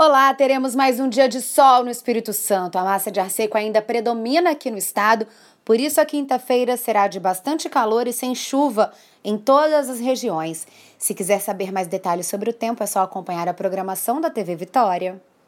Olá, teremos mais um dia de sol no Espírito Santo. A massa de ar seco ainda predomina aqui no estado, por isso a quinta-feira será de bastante calor e sem chuva em todas as regiões. Se quiser saber mais detalhes sobre o tempo, é só acompanhar a programação da TV Vitória.